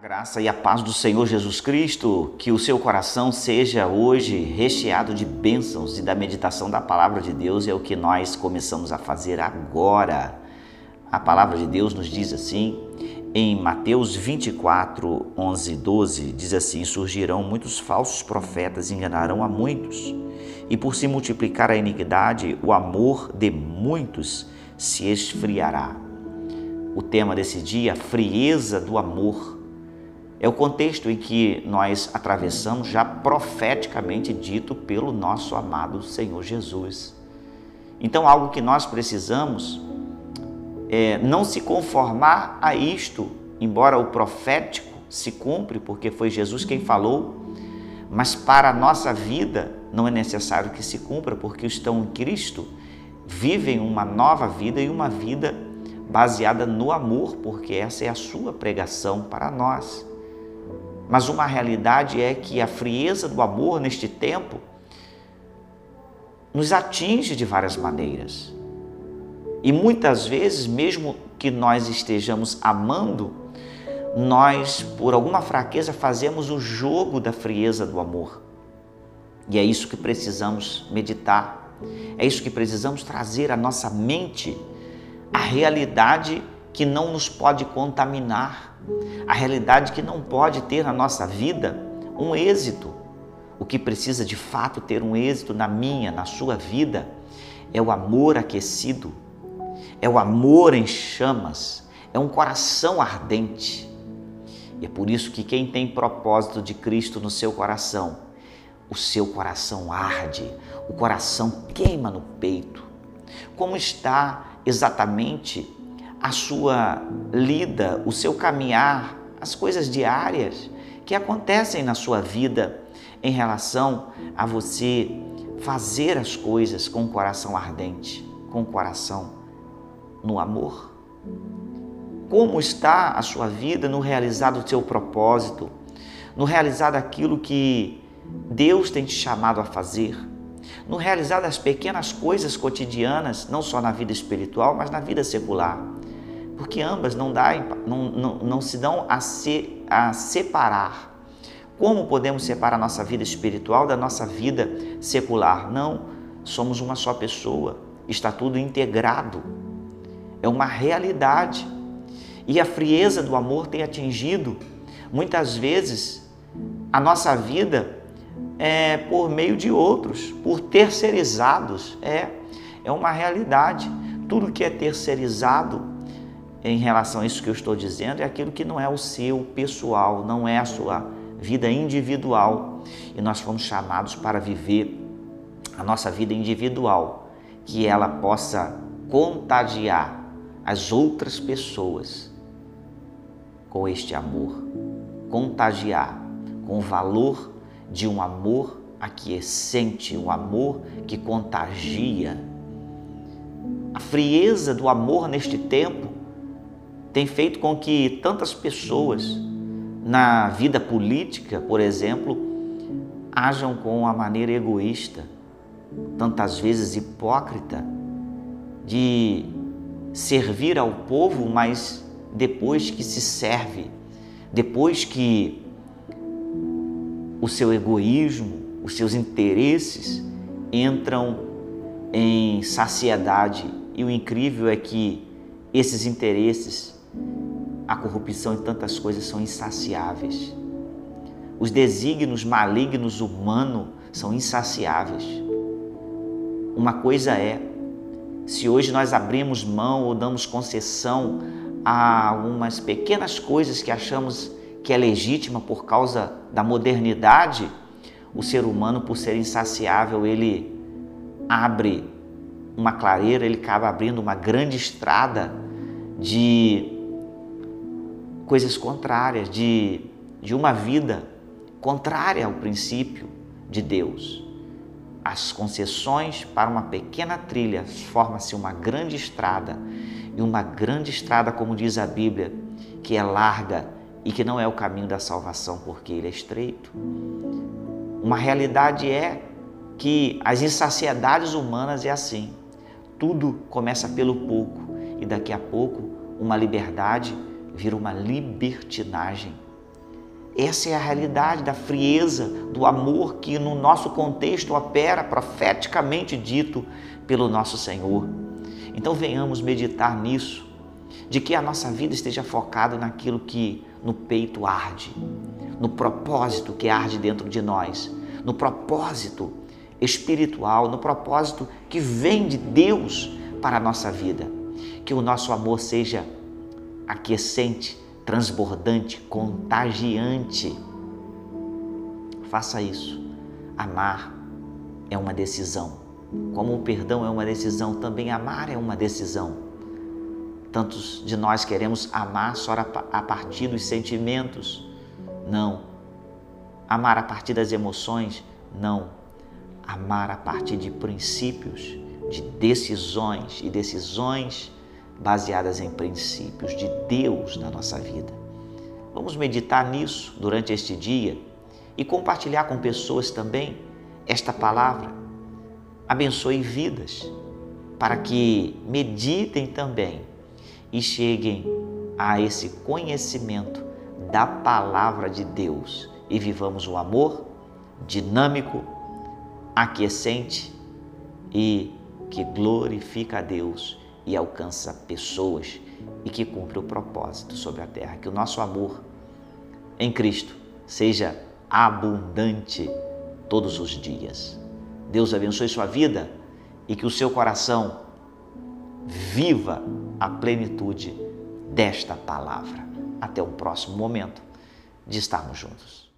graça e a paz do Senhor Jesus Cristo, que o seu coração seja hoje recheado de bênçãos e da meditação da palavra de Deus é o que nós começamos a fazer agora. A palavra de Deus nos diz assim, em Mateus 24, 11 e 12, diz assim: Surgirão muitos falsos profetas e enganarão a muitos, e por se multiplicar a iniquidade, o amor de muitos se esfriará. O tema desse dia, frieza do amor é o contexto em que nós atravessamos, já profeticamente dito pelo nosso amado Senhor Jesus. Então, algo que nós precisamos é não se conformar a isto, embora o profético se cumpre, porque foi Jesus quem falou, mas para a nossa vida não é necessário que se cumpra, porque estão em Cristo, vivem uma nova vida e uma vida baseada no amor, porque essa é a sua pregação para nós. Mas uma realidade é que a frieza do amor neste tempo nos atinge de várias maneiras. E muitas vezes, mesmo que nós estejamos amando, nós, por alguma fraqueza, fazemos o jogo da frieza do amor. E é isso que precisamos meditar, é isso que precisamos trazer à nossa mente, a realidade que não nos pode contaminar, a realidade que não pode ter na nossa vida um êxito. O que precisa de fato ter um êxito na minha, na sua vida, é o amor aquecido, é o amor em chamas, é um coração ardente. E é por isso que quem tem propósito de Cristo no seu coração, o seu coração arde, o coração queima no peito. Como está exatamente a sua lida, o seu caminhar, as coisas diárias que acontecem na sua vida em relação a você fazer as coisas com o coração ardente, com o coração no amor? Como está a sua vida no realizar o seu propósito, no realizar aquilo que Deus tem te chamado a fazer, no realizar as pequenas coisas cotidianas, não só na vida espiritual, mas na vida secular? Porque ambas não, dá, não, não, não se dão a, se, a separar. Como podemos separar a nossa vida espiritual da nossa vida secular? Não, somos uma só pessoa, está tudo integrado, é uma realidade. E a frieza do amor tem atingido, muitas vezes, a nossa vida é, por meio de outros, por terceirizados. É, é uma realidade. Tudo que é terceirizado em relação a isso que eu estou dizendo é aquilo que não é o seu pessoal, não é a sua vida individual. E nós fomos chamados para viver a nossa vida individual, que ela possa contagiar as outras pessoas com este amor, contagiar com o valor de um amor aquiescente, um amor que contagia. A frieza do amor neste tempo tem feito com que tantas pessoas na vida política, por exemplo, ajam com uma maneira egoísta, tantas vezes hipócrita, de servir ao povo, mas depois que se serve, depois que o seu egoísmo, os seus interesses entram em saciedade. E o incrível é que esses interesses a corrupção e tantas coisas são insaciáveis. Os desígnios malignos humanos são insaciáveis. Uma coisa é, se hoje nós abrimos mão ou damos concessão a algumas pequenas coisas que achamos que é legítima por causa da modernidade, o ser humano, por ser insaciável, ele abre uma clareira, ele acaba abrindo uma grande estrada de coisas contrárias, de, de uma vida contrária ao princípio de Deus. As concessões para uma pequena trilha forma-se uma grande estrada, e uma grande estrada, como diz a Bíblia, que é larga e que não é o caminho da salvação, porque ele é estreito. Uma realidade é que as insaciedades humanas é assim. Tudo começa pelo pouco e daqui a pouco uma liberdade vira uma libertinagem. Essa é a realidade da frieza, do amor que no nosso contexto opera profeticamente dito pelo nosso Senhor. Então venhamos meditar nisso, de que a nossa vida esteja focada naquilo que no peito arde, no propósito que arde dentro de nós, no propósito espiritual, no propósito que vem de Deus para a nossa vida. Que o nosso amor seja aquecente, transbordante, contagiante. Faça isso. Amar é uma decisão. Como o perdão é uma decisão, também amar é uma decisão. Tantos de nós queremos amar só a partir dos sentimentos. Não. Amar a partir das emoções. Não. Amar a partir de princípios, de decisões e decisões baseadas em princípios de Deus na nossa vida. Vamos meditar nisso durante este dia e compartilhar com pessoas também esta palavra. Abençoe vidas para que meditem também e cheguem a esse conhecimento da palavra de Deus e vivamos o amor dinâmico, aquecente e que glorifica a Deus e alcança pessoas e que cumpre o propósito sobre a terra. Que o nosso amor em Cristo seja abundante todos os dias. Deus abençoe sua vida e que o seu coração viva a plenitude desta palavra. Até o próximo momento de estarmos juntos.